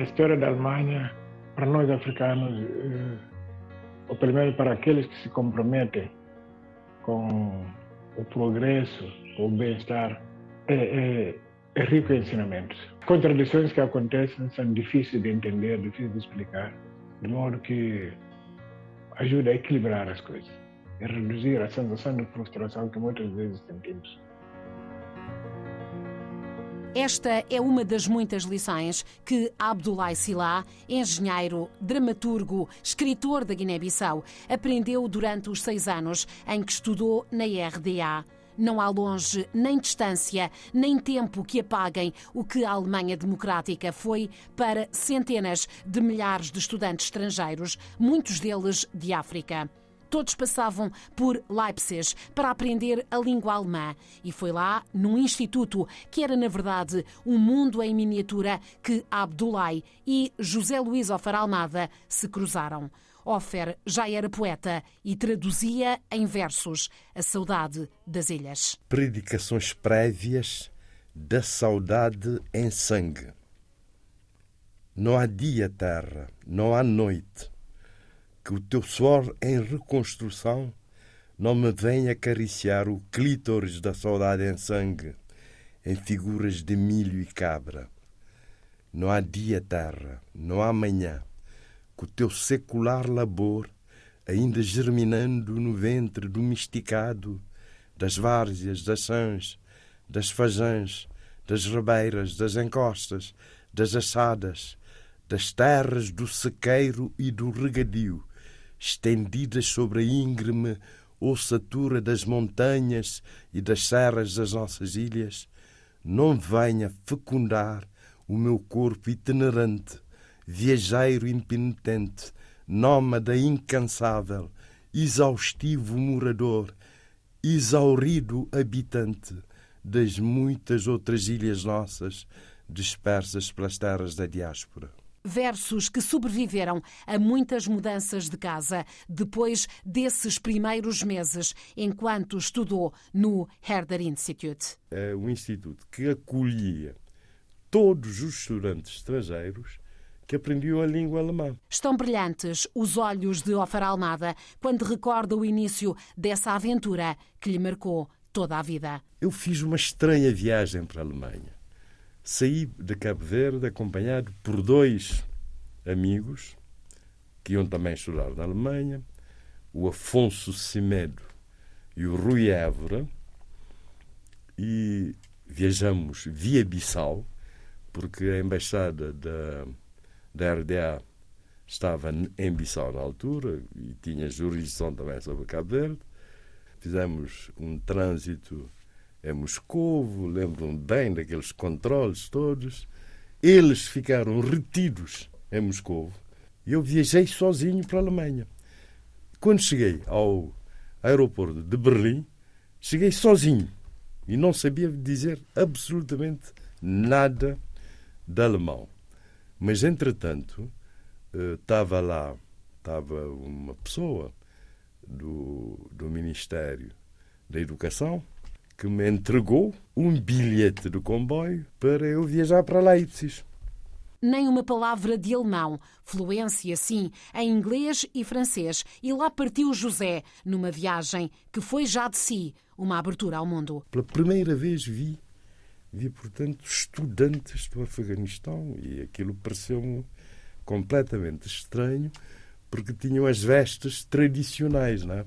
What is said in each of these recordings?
a história da Alemanha, para nós africanos, ou pelo menos para aqueles que se comprometem com o progresso, o bem-estar, é, é, é rico em ensinamentos. Contradições que acontecem são difíceis de entender, difíceis de explicar, de modo que ajuda a equilibrar as coisas e reduzir a sensação de frustração que muitas vezes sentimos. Esta é uma das muitas lições que Abdoulaye Sila, engenheiro, dramaturgo, escritor da Guiné-Bissau, aprendeu durante os seis anos em que estudou na RDA. Não há longe nem distância, nem tempo que apaguem o que a Alemanha Democrática foi para centenas de milhares de estudantes estrangeiros, muitos deles de África. Todos passavam por Leipzig para aprender a língua alemã. E foi lá, num instituto que era, na verdade, um mundo em miniatura, que Abdoulaye e José Luís Ofar Almada se cruzaram. Offer já era poeta e traduzia em versos a saudade das ilhas. Predicações prévias da saudade em sangue. Não há dia, terra, não há noite que o teu suor em reconstrução não me venha acariciar o clítoris da saudade em sangue, em figuras de milho e cabra. Não há dia, terra, não há manhã, que o teu secular labor, ainda germinando no ventre domesticado das várzeas, das sãs, das fajãs, das rebeiras, das encostas, das assadas, das terras do sequeiro e do regadio, estendidas sobre a íngreme ossatura das montanhas e das serras das nossas ilhas, não venha fecundar o meu corpo itinerante, viajeiro impenitente, nómada incansável, exaustivo morador, exaurido habitante das muitas outras ilhas nossas dispersas pelas terras da diáspora versos que sobreviveram a muitas mudanças de casa depois desses primeiros meses, enquanto estudou no Herder Institute. É um instituto que acolhia todos os estudantes estrangeiros que aprendiam a língua alemã. Estão brilhantes os olhos de Ofar Almada quando recorda o início dessa aventura que lhe marcou toda a vida. Eu fiz uma estranha viagem para a Alemanha saí de Cabo Verde acompanhado por dois amigos que iam também estudar na Alemanha, o Afonso Cimedo e o Rui Évora, e viajamos via Bissau, porque a embaixada da, da RDA estava em Bissau na altura e tinha jurisdição também sobre Cabo Verde. Fizemos um trânsito é Moscovo, lembram bem daqueles controles todos. Eles ficaram retidos em Moscovo e eu viajei sozinho para a Alemanha. Quando cheguei ao aeroporto de Berlim, cheguei sozinho e não sabia dizer absolutamente nada de alemão. Mas, entretanto, eh, estava lá, estava uma pessoa do, do Ministério da Educação que me entregou um bilhete de comboio para eu viajar para Leipzig. Nem uma palavra de alemão, fluência sim, em inglês e francês. E lá partiu José, numa viagem que foi já de si uma abertura ao mundo. Pela primeira vez vi, vi portanto, estudantes do Afeganistão e aquilo pareceu-me completamente estranho porque tinham as vestes tradicionais, não é?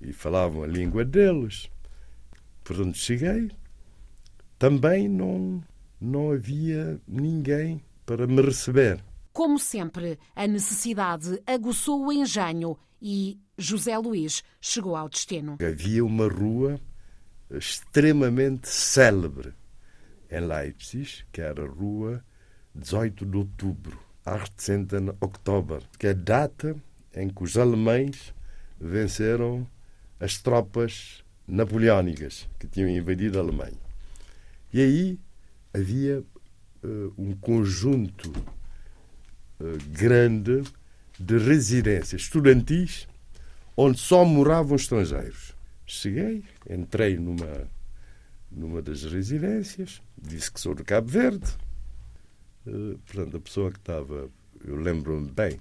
E falavam a língua deles. Por onde cheguei, também não, não havia ninguém para me receber. Como sempre, a necessidade aguçou o engenho e José Luís chegou ao destino. Havia uma rua extremamente célebre em Leipzig, que era a rua 18 de outubro, 18 Oktober, que é a data em que os alemães venceram as tropas napoleónicas que tinham invadido a Alemanha. E aí havia uh, um conjunto uh, grande de residências estudantis onde só moravam estrangeiros. Cheguei, entrei numa, numa das residências, disse que sou de Cabo Verde, Uh, portanto, a pessoa que estava, eu lembro-me bem,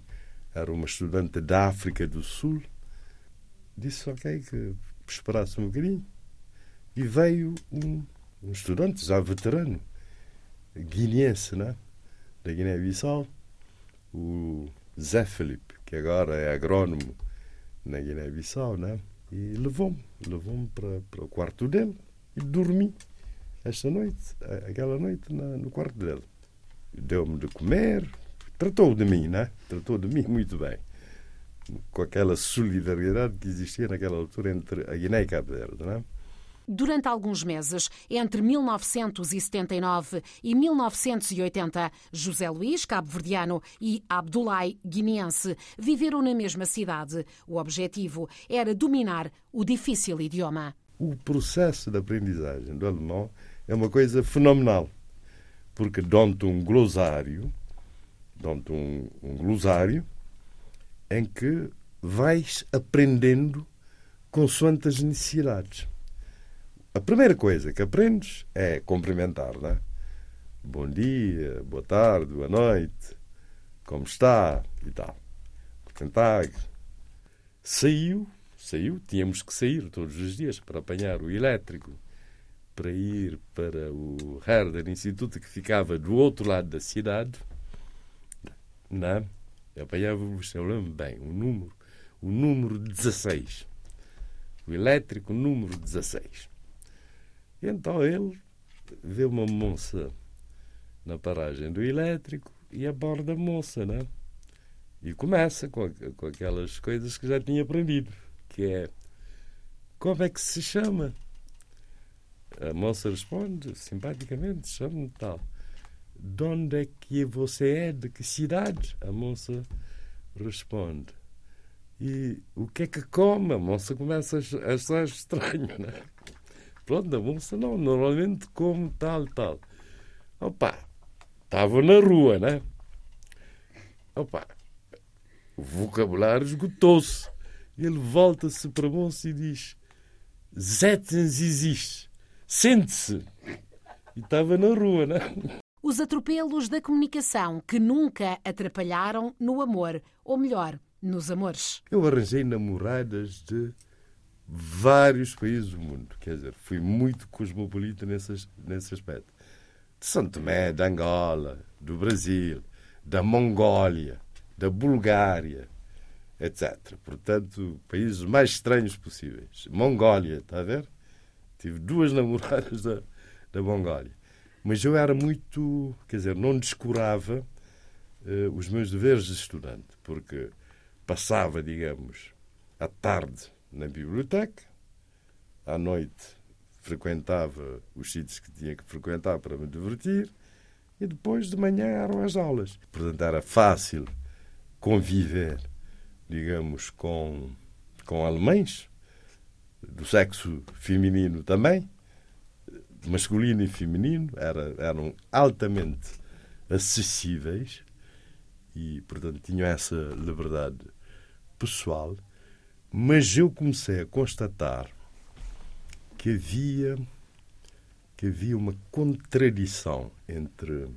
era uma estudante da África do Sul, disse, ok, que esperasse um bocadinho. E veio um, um estudante já veterano, guineense, né? da Guiné-Bissau, o Zé Felipe, que agora é agrónomo na Guiné-Bissau, né? e levou-me, levou-me para, para o quarto dele e dormi esta noite, aquela noite na, no quarto dele. Deu-me de comer, tratou de mim, né? Tratou de mim muito bem. Com aquela solidariedade que existia naquela altura entre a Guiné e Cabo Verde, né? Durante alguns meses, entre 1979 e 1980, José Luís, cabo-verdiano, e Abdoulaye, guineense, viveram na mesma cidade. O objetivo era dominar o difícil idioma. O processo de aprendizagem do alemão é uma coisa fenomenal, porque dão-te um glossário, dão-te um, um glossário em que vais aprendendo consoante as necessidades. A primeira coisa que aprendes é cumprimentar, não é? Bom dia, boa tarde, boa noite, como está e tal. Guten Tag. Saiu, saiu, tínhamos que sair todos os dias para apanhar o elétrico, para ir para o Herder Instituto que ficava do outro lado da cidade. Não, apanhávamos, eu lembro bem, o número, o número 16. O elétrico número 16. E então ele vê uma moça na paragem do elétrico e aborda a moça, né? E começa com, com aquelas coisas que já tinha aprendido, que é como é que se chama? A moça responde simpaticamente, chama-me tal. De onde é que você é? De que cidade? A moça responde. E o que é que come? A moça começa a achar estranho, né? Pronto, a moça não, normalmente como tal, tal. Opa, estava na rua, né? Opa, o vocabulário esgotou-se. Ele volta-se para a moça e diz: Zetens existe, sente-se. E estava na rua, né? Os atropelos da comunicação que nunca atrapalharam no amor, ou melhor, nos amores. Eu arranjei namoradas de vários países do mundo. Quer dizer, fui muito cosmopolita nesse, nesse aspecto. De São Tomé, de Angola, do Brasil, da Mongólia, da Bulgária, etc. Portanto, países mais estranhos possíveis. Mongólia, está a ver? Tive duas namoradas da, da Mongólia. Mas eu era muito, quer dizer, não descurava uh, os meus deveres de estudante, porque passava, digamos, a tarde na biblioteca, à noite frequentava os sítios que tinha que frequentar para me divertir e depois de manhã eram as aulas. Portanto, era fácil conviver, digamos, com, com alemães, do sexo feminino também, masculino e feminino, era, eram altamente acessíveis e, portanto, tinham essa liberdade pessoal mas eu comecei a constatar que havia que havia uma contradição entre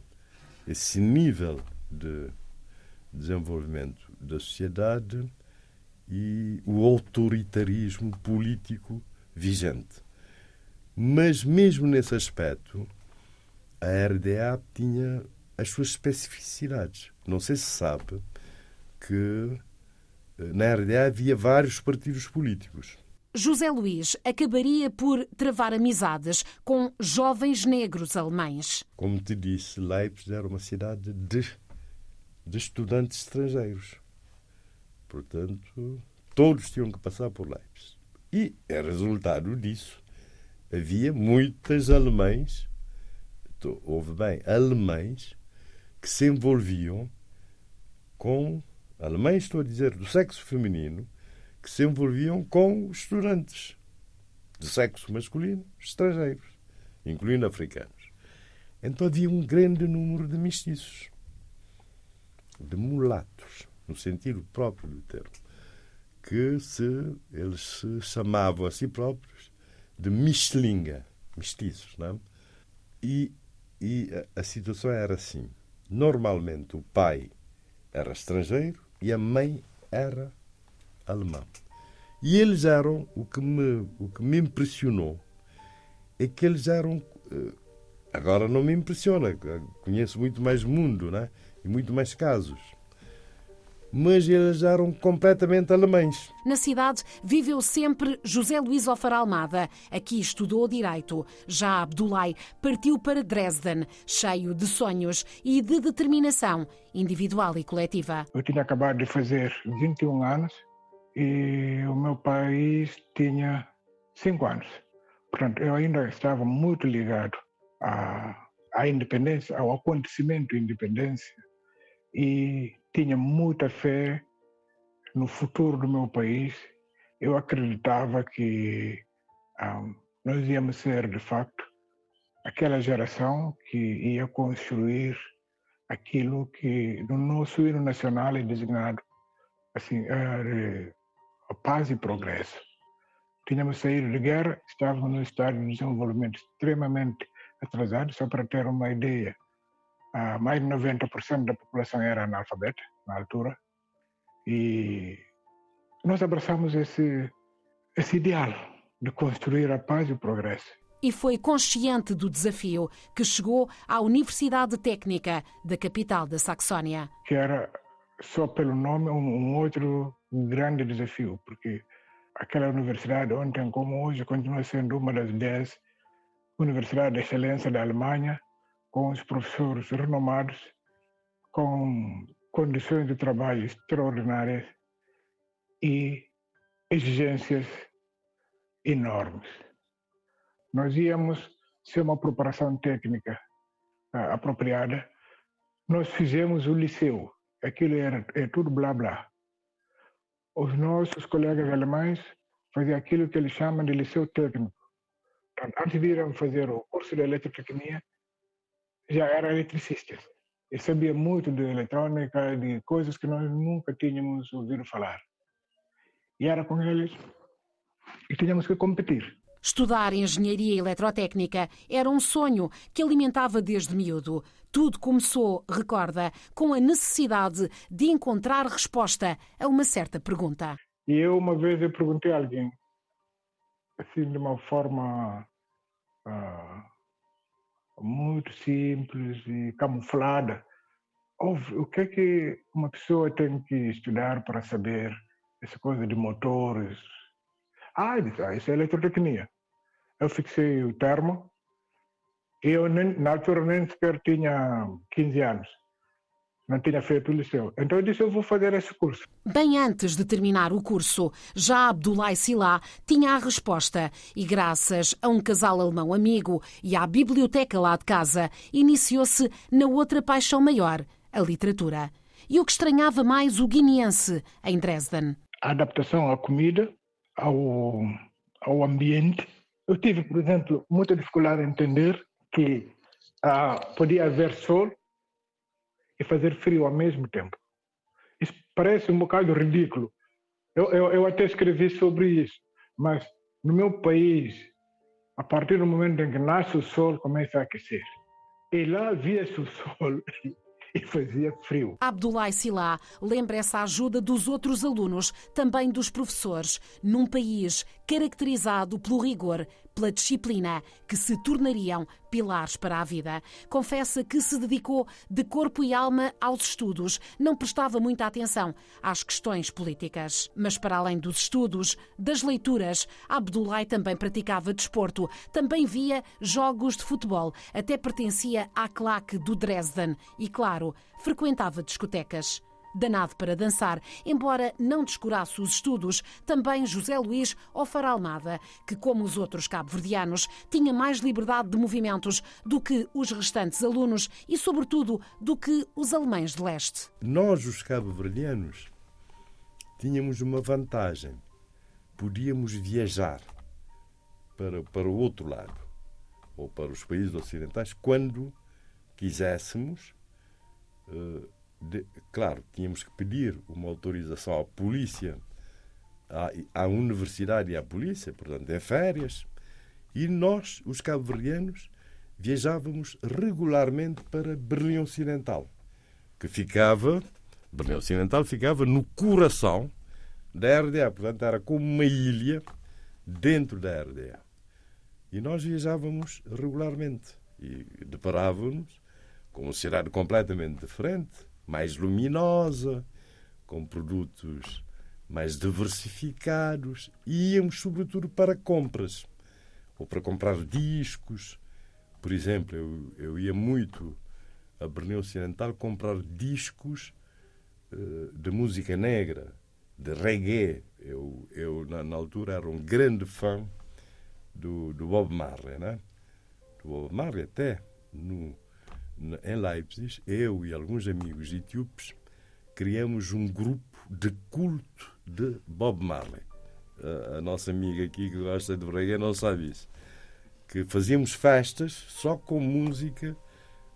esse nível de desenvolvimento da sociedade e o autoritarismo político vigente. Mas mesmo nesse aspecto, a RDA tinha as suas especificidades. Não sei se sabe que na RDA havia vários partidos políticos. José Luís acabaria por travar amizades com jovens negros alemães. Como te disse, Leipzig era uma cidade de, de estudantes estrangeiros. Portanto, todos tinham que passar por Leipzig. E, é resultado disso, havia muitos alemães, houve bem, alemães, que se envolviam com alemães, estou a dizer, do sexo feminino, que se envolviam com estudantes de sexo masculino estrangeiros, incluindo africanos. Então havia um grande número de mestiços, de mulatos, no sentido próprio do termo, que se, eles se chamavam a si próprios de mistlinga, mestiços. Não é? e, e a, a situação era assim. Normalmente o pai era estrangeiro e a mãe era alemã. E eles eram, o que me, o que me impressionou, é que eles eram. Eh, agora não me impressiona, conheço muito mais mundo né? e muito mais casos mas eles eram completamente alemães. Na cidade viveu sempre José Luís Ofar Almada. Aqui estudou Direito. Já Abdulai partiu para Dresden, cheio de sonhos e de determinação individual e coletiva. Eu tinha acabado de fazer 21 anos e o meu país tinha 5 anos. Portanto, eu ainda estava muito ligado à, à independência, ao acontecimento da independência e tinha muita fé no futuro do meu país. Eu acreditava que um, ah, nós íamos ser, de facto, aquela geração que ia construir aquilo que no nosso hino nacional é designado assim, a paz e progresso. Tínhamos saído de guerra, estávamos num estado de desenvolvimento extremamente atrasado, só para ter uma ideia mais de 90% da população era analfabeta na altura e nós abraçamos esse, esse ideal de construir a paz e o progresso. E foi consciente do desafio que chegou à Universidade Técnica da capital da Saxónia. Que era, só pelo nome, um, um outro grande desafio, porque aquela universidade, ontem como hoje, continua sendo uma das dez universidades de excelência da Alemanha, com os professores renomados, com condições de trabalho extraordinárias e exigências enormes. Nós íamos ser uma preparação técnica uh, apropriada. Nós fizemos o liceu, aquilo era, é tudo blá blá. Os nossos colegas alemães faziam aquilo que eles chamam de liceu técnico. antes de irem fazer o curso de eletrotecnia, já era eletricista. E sabia muito de eletrônica, de coisas que nós nunca tínhamos ouvido falar. E era com eles e tínhamos que competir. Estudar engenharia eletrotécnica era um sonho que alimentava desde miúdo. Tudo começou, recorda, com a necessidade de encontrar resposta a uma certa pergunta. E eu uma vez eu perguntei a alguém, assim de uma forma uh, muito simples e camuflada. O que é que uma pessoa tem que estudar para saber essa coisa de motores? Ah, disse, ah isso é eletrotecnia. Eu fixei o termo eu, nem, na altura, nem sequer tinha 15 anos não tinha feito o liceu. Então eu disse, eu vou fazer esse curso. Bem antes de terminar o curso, já Abdullah Silá tinha a resposta e graças a um casal alemão amigo e à biblioteca lá de casa, iniciou-se na outra paixão maior, a literatura. E o que estranhava mais o guineense em Dresden. A adaptação à comida, ao, ao ambiente. Eu tive, por exemplo, muita dificuldade em entender que ah, podia haver sol fazer frio ao mesmo tempo. Isso parece um bocado ridículo. Eu, eu, eu até escrevi sobre isso, mas no meu país, a partir do momento em que nasce o sol, começa a aquecer. E lá via-se o sol e fazia frio. Abdullah Silá lembra essa ajuda dos outros alunos, também dos professores, num país caracterizado pelo rigor, pela disciplina, que se tornariam pilares para a vida. Confessa que se dedicou de corpo e alma aos estudos, não prestava muita atenção às questões políticas. Mas para além dos estudos, das leituras, Abdullah também praticava desporto, também via jogos de futebol, até pertencia à claque do Dresden e, claro, frequentava discotecas danado para dançar, embora não descurasse os estudos, também José Luís Ofar Almada, que, como os outros cabo-verdianos, tinha mais liberdade de movimentos do que os restantes alunos e, sobretudo, do que os alemães de leste. Nós, os cabo-verdianos, tínhamos uma vantagem. Podíamos viajar para, para o outro lado, ou para os países ocidentais, quando quiséssemos. Uh, de, claro, tínhamos que pedir uma autorização à polícia, à, à universidade e à polícia, portanto, em férias, e nós, os cabo-verdianos, viajávamos regularmente para Berlim Ocidental. que ficava, Berlim Ocidental ficava no coração da RDA, portanto era como uma ilha dentro da RDA. E nós viajávamos regularmente e deparávamos com uma cidade completamente diferente, mais luminosa, com produtos mais diversificados e íamos sobretudo para compras ou para comprar discos. Por exemplo, eu, eu ia muito a Berlim Ocidental comprar discos uh, de música negra, de reggae. Eu, eu na, na, altura, era um grande fã do, do Bob Marley, né? Do Bob Marley até no, em Leipzig, eu e alguns amigos etíopes criamos um grupo de culto de Bob Marley. A, nossa amiga aqui que gosta de reggae não sabe isso. Que fazíamos festas só com música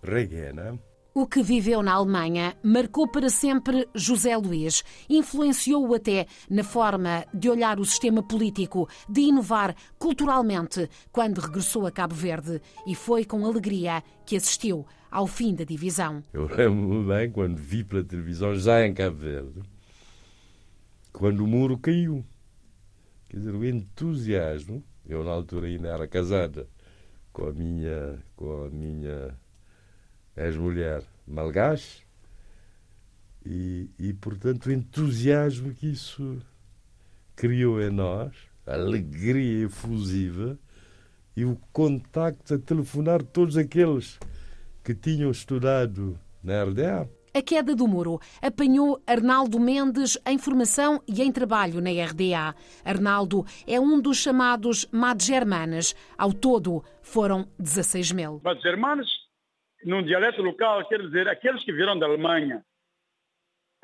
reggae, não é? O que viveu na Alemanha marcou para sempre José Luís. Influenciou-o até na forma de olhar o sistema político, de inovar culturalmente quando regressou a Cabo Verde. E foi com alegria que assistiu ao fim da divisão. Eu lembro-me bem quando vi pela televisão, já em Cabo Verde, quando o muro caiu. Quer dizer, o entusiasmo. Eu, na altura, ainda era casada com a minha, com a minha ex-mulher malgache. E, e, portanto, o entusiasmo que isso criou em nós, alegria efusiva e o contacto a telefonar todos aqueles que tinham estudado na RDA. A queda do muro apanhou Arnaldo Mendes em formação e em trabalho na RDA. Arnaldo é um dos chamados Madgermanes. Ao todo, foram 16 mil. Madgermanes, num dialeto local, quer dizer aqueles que vieram da Alemanha.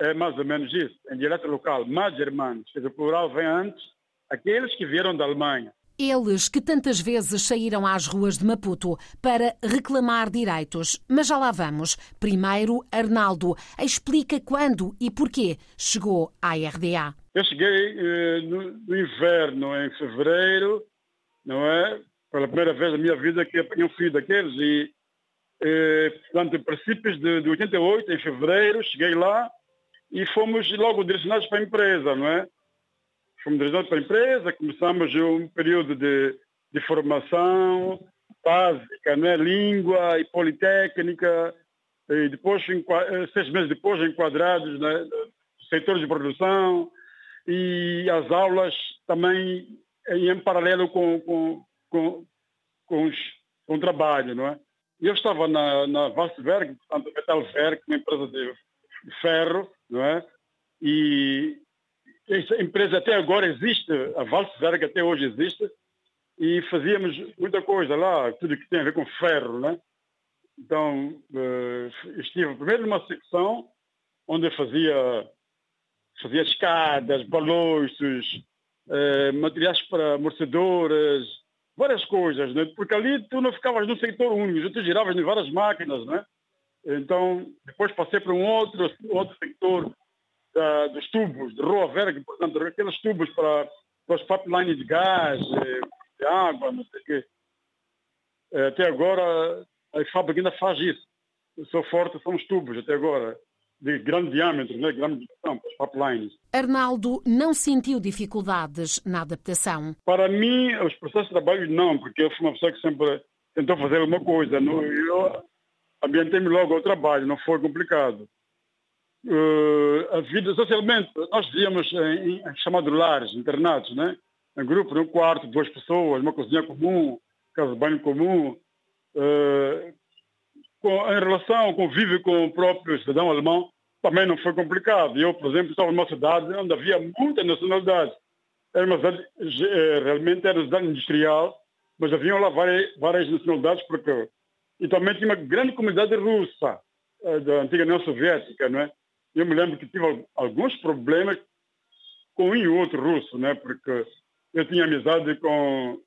É mais ou menos isso, em dialeto local. Madgermanes, quer dizer, o plural vem antes, aqueles que vieram da Alemanha. Eles que tantas vezes saíram às ruas de Maputo para reclamar direitos. Mas já lá vamos. Primeiro, Arnaldo explica quando e porquê chegou à RDA. Eu cheguei eh, no, no, inverno, em fevereiro, não é? Pela primeira vez na minha vida que apanhei um filho daqueles. E, eh, portanto, em princípios de, de 88, em fevereiro, cheguei lá e fomos logo direcionados para a empresa, não é? Fomos direcionados para a empresa, começamos um período de, de formação básica, né? língua e politécnica, e depois, eh, seis meses depois, enquadrados né? no setor de produção, e as aulas também em paralelo com, com, com, com, os, com o trabalho, não é? Eu estava na, na Vassberg, portanto, Metalwerk, uma empresa de ferro, não é? E essa empresa até agora existe, a Valsberg até hoje existe, e fazíamos muita coisa lá, tudo que tem a ver com ferro, né? Então, uh, estive primeiro numa secção onde fazia, fazia escadas, balouços, uh, materiais para amortecedoras, várias coisas, né? Porque ali tu não ficavas num setor único, tu giravas em várias máquinas, né? Então, depois passei para um outro, outro sector da, dos tubos de Rua Verga, portanto, aqueles tubos para, para os pipelines de gás, eh, de água, não sei o quê. Eh, até agora, a fábrica ainda faz isso. O seu forte são os tubos, até agora, de grande diâmetro, né? grande para os pipelines. Arnaldo não sentiu dificuldades na adaptação? Para mim, os processos de trabalho, não, porque eu fui uma pessoa que sempre tentou fazer alguma coisa. Eu ambientei-me logo ao trabalho, não foi complicado uh, a vida socialmente. Nós vivíamos em, em lares, internados, né? Em grupo, num quarto, duas pessoas, uma cozinha comum, casa de banho comum. Uh, com, em relação ao convívio com o próprio cidadão alemão, também não foi complicado. Eu, por exemplo, estava numa cidade onde havia muitas nacionalidades. Era uma cidade, eh, realmente era uma cidade industrial, mas haviam lá várias, várias nacionalidades, porque e também tinha uma grande comunidade russa, da antiga União Soviética, não é? Eu me lembro que tive alguns problemas com um e outro russo, né? porque eu tinha amizade com,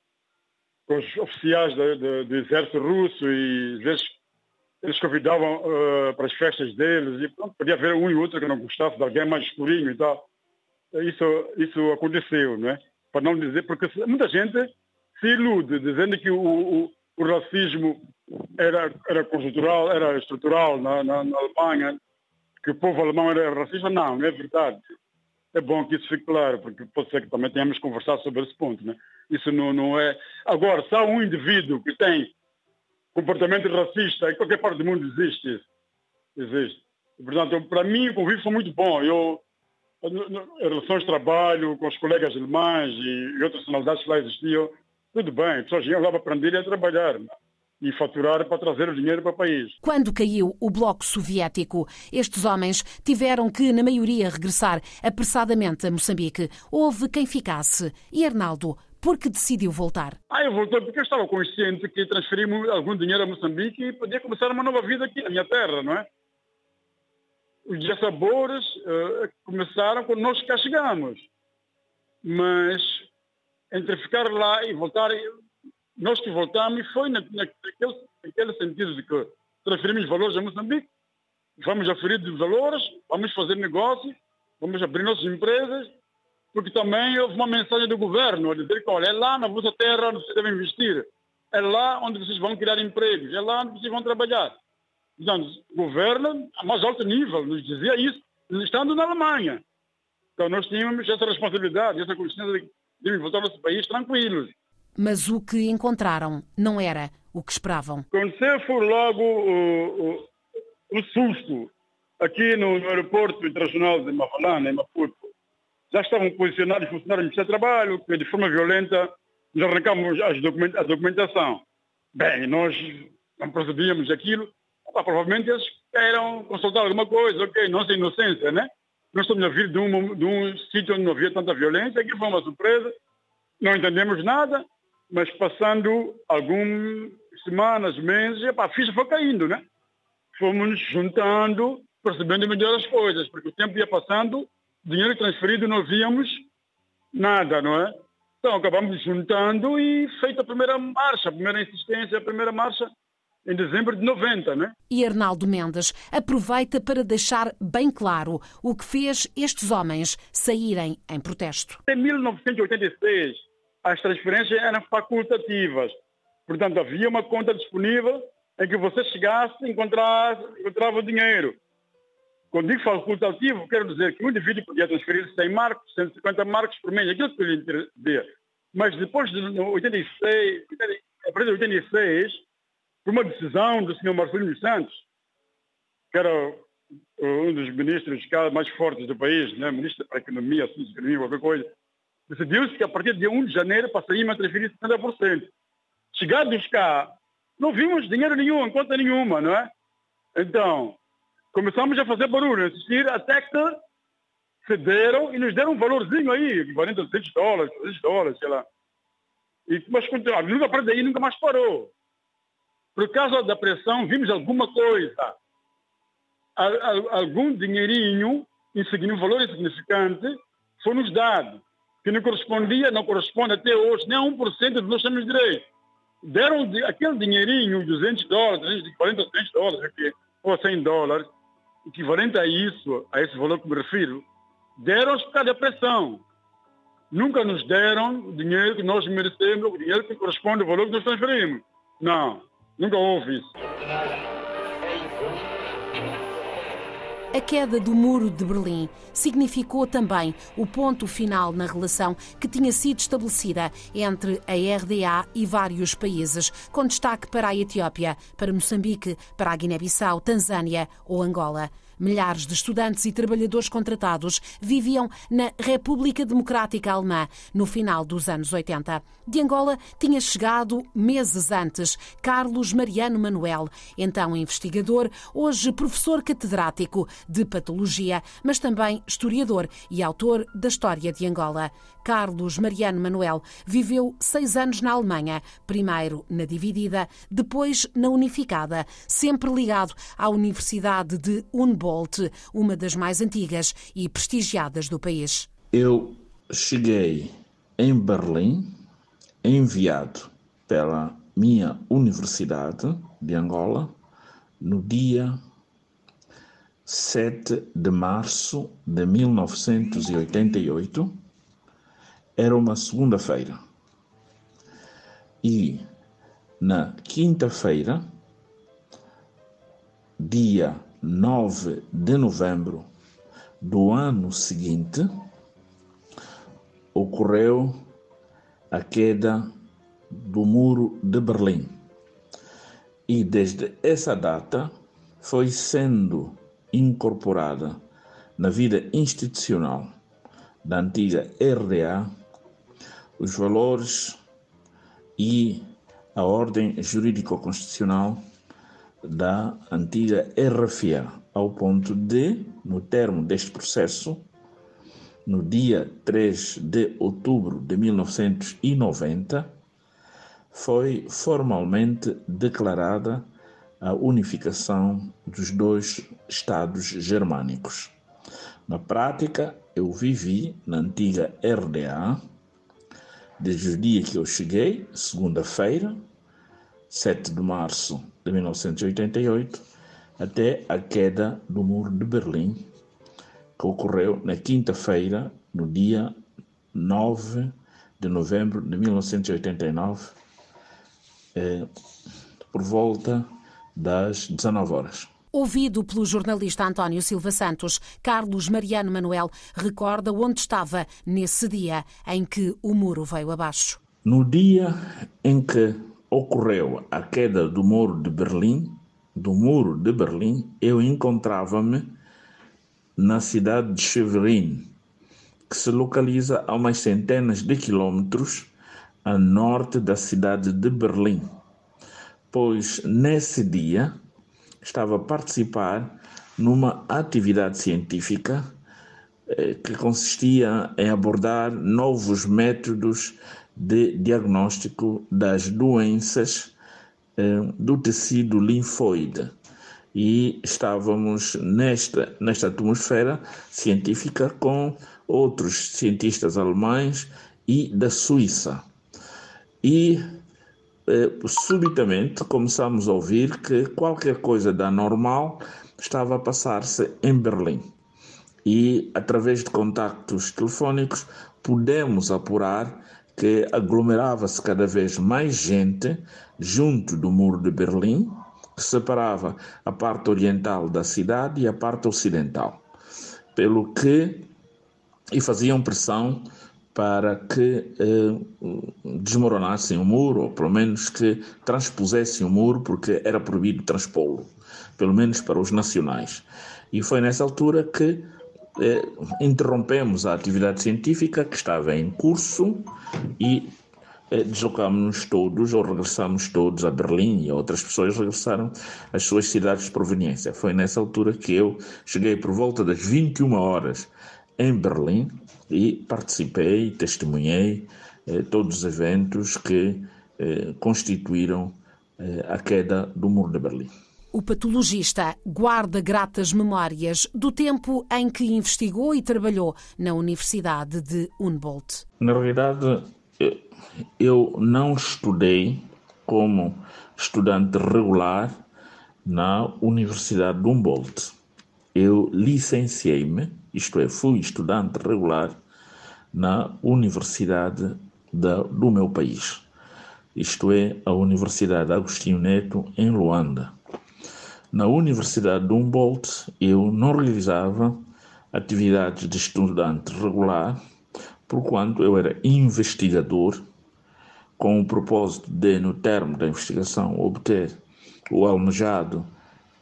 com os oficiais do, exército russo e às vezes eles convidavam uh, para as festas deles e pronto, podia haver um e outro que não gostasse de alguém mais escurinho e tal. Isso, isso aconteceu, né? Para não dizer, porque muita gente se ilude dizendo que o, o, o racismo era, era conjuntural, era estrutural na, na, na Alemanha que o povo alemão era racista, não, não é verdade. É bom que isso fique claro, porque pode ser que também tenhamos conversado sobre esse ponto. Né? Isso não, não é. Agora, se há um indivíduo que tem comportamento racista, em qualquer parte do mundo existe isso. Existe. Portanto, para mim, o convívio foi muito bom. Eu, em relações de trabalho com os colegas alemães e outras nacionalidades que lá existiam, tudo bem, pessoas iam lá para aprender e a trabalhar e faturar para trazer o dinheiro para o país. Quando caiu o Bloco Soviético, estes homens tiveram que, na maioria, regressar apressadamente a Moçambique. Houve quem ficasse. E Arnaldo, por que decidiu voltar? Ah, eu voltei porque eu estava consciente que transferimos algum dinheiro a Moçambique e podia começar uma nova vida aqui na minha terra, não é? Os dissabores uh, começaram quando nós cá chegamos. Mas entre ficar lá e voltar, nós que voltamos foi na, naquele, naquele sentido de que transferimos valores a Moçambique, vamos aferir de valores, vamos fazer negócios, vamos abrir nossas empresas, porque também houve uma mensagem do governo a dizer que, olha, é lá na vossa terra onde vocês devem investir, é lá onde vocês vão criar empregos, é lá onde vocês vão trabalhar. Então, o governo, a mais alto nível, nos dizia isso, estando na Alemanha. Então, nós tínhamos essa responsabilidade, essa consciência de, de voltar ao nosso país tranquilos. Mas o que encontraram não era o que esperavam. Aconteceu foi logo o, o, o susto aqui no, aeroporto internacional de Mafalana, em Maputo. Já estavam posicionados funcionários do Ministério do Trabalho, que de forma violenta nos arrancamos a documentação. Bem, nós não procedíamos aquilo. Ah, provavelmente eles queiram consultar alguma coisa, ok, nossa inocência, né? Nós estamos a vir de um, de um sítio onde não havia tanta violência, aqui foi uma surpresa, não entendemos nada, mas passando algumas semanas, meses, a ficha foi caindo, né? Fomos nos juntando, percebendo melhor as coisas, porque o tempo ia passando, dinheiro transferido não víamos nada, não é? Então acabamos juntando e feita a primeira marcha, a primeira insistência, a primeira marcha em dezembro de 90, né? E Arnaldo Mendes aproveita para deixar bem claro o que fez estes homens saírem em protesto. Em 1986, as transferências eram facultativas. Portanto, havia uma conta disponível em que você chegasse e encontrava, dinheiro. Quando digo facultativo, quero dizer que um indivíduo podia transferir 100 marcos, 150 marcos por mês, aquilo que lhe interessia. Mas depois de 86, a partir de 86, por uma decisão do Sr. Marcelino Santos, que era um dos ministros mais fortes do país, né? ministro para a Economia, de Economia, qualquer coisa, decidiu-se que a partir de 1 de janeiro passaria a transferir 70%. Chegados cá, não vimos dinheiro nenhum, em conta nenhuma, não é? Então, começamos a fazer barulho, assistir até que cederam e nos deram um valorzinho aí, equivalente a 200 dólares, 300 dólares, sei lá. E, mas nunca a partir daí nunca mais parou. Por causa da pressão, vimos alguma coisa. Algum dinheirinho, um valor insignificante, foi nos dado que não correspondia, não corresponde até hoje nem a 1% do que nós temos direito. Deram aquele dinheirinho, 200 dólares, 240, 200 dólares, ou 100 dólares, equivalente a isso, a esse valor que me refiro, deram-nos por causa da pressão. Nunca nos deram o dinheiro que nós merecemos, o dinheiro que corresponde ao valor que nós transferimos. Não, nunca houve isso. A queda do Muro de Berlim significou também o ponto final na relação que tinha sido estabelecida entre a RDA e vários países, com destaque para a Etiópia, para Moçambique, para a Guiné-Bissau, Tanzânia ou Angola. Milhares de estudantes e trabalhadores contratados viviam na República Democrática Alemã no final dos anos 80. De Angola tinha chegado meses antes Carlos Mariano Manuel, então investigador, hoje professor catedrático de patologia, mas também historiador e autor da história de Angola. Carlos Mariano Manuel viveu seis anos na Alemanha, primeiro na dividida, depois na unificada, sempre ligado à Universidade de Uma das mais antigas e prestigiadas do país. Eu cheguei em Berlim, enviado pela minha Universidade de Angola, no dia 7 de março de 1988 era uma segunda-feira. E na quinta-feira, dia 9 de novembro do ano seguinte, ocorreu a queda do Muro de Berlim. E desde essa data foi sendo incorporada na vida institucional da antiga RDA os valores e a ordem jurídico-constitucional da antiga RFA, ao ponto de, no termo deste processo, no dia 3 de outubro de 1990, foi formalmente declarada a unificação dos dois Estados germânicos. Na prática, eu vivi na antiga RDA, desde o dia que eu cheguei, segunda-feira, 7 de março de 1988, até a queda do Muro de Berlim, que ocorreu na quinta-feira, no dia 9 de novembro de 1989, eh, por volta das 19 horas. Ouvido pelo jornalista António Silva Santos, Carlos Mariano Manuel recorda onde estava nesse dia em que o muro veio abaixo. No dia em que ocorreu a queda do muro de Berlim, do muro de Berlim, eu encontrava-me na cidade de Cheverin, que se localiza a umas centenas de quilômetros a norte da cidade de Berlim. Pois nesse dia estava a participar numa atividade científica eh, que consistia em abordar novos métodos de diagnóstico das doenças eh, do tecido linfóide. E estávamos nesta, nesta atmosfera científica com outros cientistas alemães e da Suíça. E eh, subitamente começamos a ouvir que qualquer coisa da normal estava a passar-se em Berlim. E, através de contactos telefónicos, pudemos apurar que aglomerava-se cada vez mais gente junto do muro de Berlim, que separava a parte oriental da cidade e a parte ocidental. Pelo que e faziam pressão para que eh, desmoronassem o muro, ou pelo menos que transpusessem o muro, porque era proibido transpô-lo, pelo menos para os nacionais. E foi nessa altura que eh, interrompemos a atividade científica que estava em curso e eh, deslocámos-nos todos, ou regressamos todos a Berlim, e outras pessoas regressaram às suas cidades de proveniência. Foi nessa altura que eu cheguei por volta das 21 horas em Berlim e participei, testemunhei eh, todos os eventos que eh, constituíram eh, a queda do Muro de Berlim. O patologista guarda gratas memórias do tempo em que investigou e trabalhou na Universidade de Humboldt. Na realidade, eu não estudei como estudante regular na Universidade de Humboldt. Eu licenciei-me isto é, fui estudante regular na universidade da, do meu país, isto é, a Universidade Agostinho Neto, em Luanda. Na Universidade de Humboldt, eu não realizava atividades de estudante regular, porquanto eu era investigador, com o propósito de, no termo da investigação, obter o almejado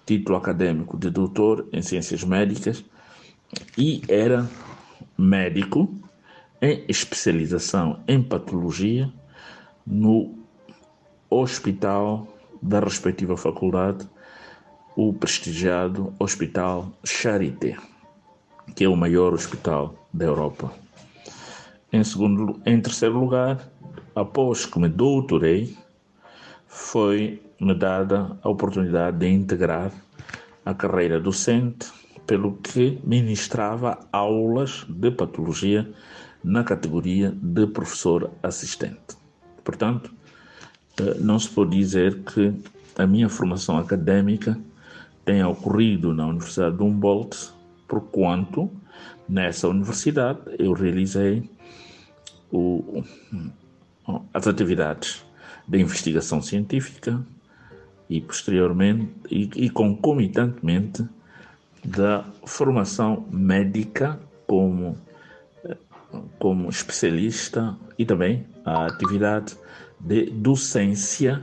título acadêmico de doutor em ciências médicas e era médico em especialização em patologia no hospital da respectiva faculdade, o prestigiado Hospital Charité, que é o maior hospital da Europa. Em, segundo, em terceiro lugar, após que me doutorei, foi-me dada a oportunidade de integrar a carreira docente pelo que ministrava aulas de patologia na categoria de professor assistente. Portanto, eh, não se pode dizer que a minha formação académica tenha ocorrido na Universidade de Humboldt, porquanto nessa universidade eu realizei o, as atividades de investigação científica e posteriormente e, e concomitantemente da formação médica como, como especialista e também a atividade de docência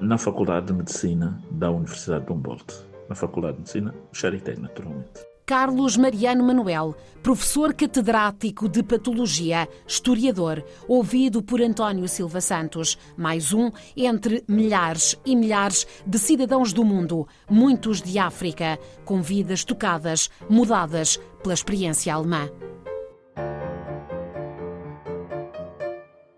na Faculdade de Medicina da Universidade de Humboldt. Na Faculdade de Medicina, Charité, naturalmente. Carlos Mariano Manuel, professor catedrático de Patologia, historiador, ouvido por António Silva Santos, mais um entre milhares e milhares de cidadãos do mundo, muitos de África, com vidas tocadas, mudadas pela experiência alemã.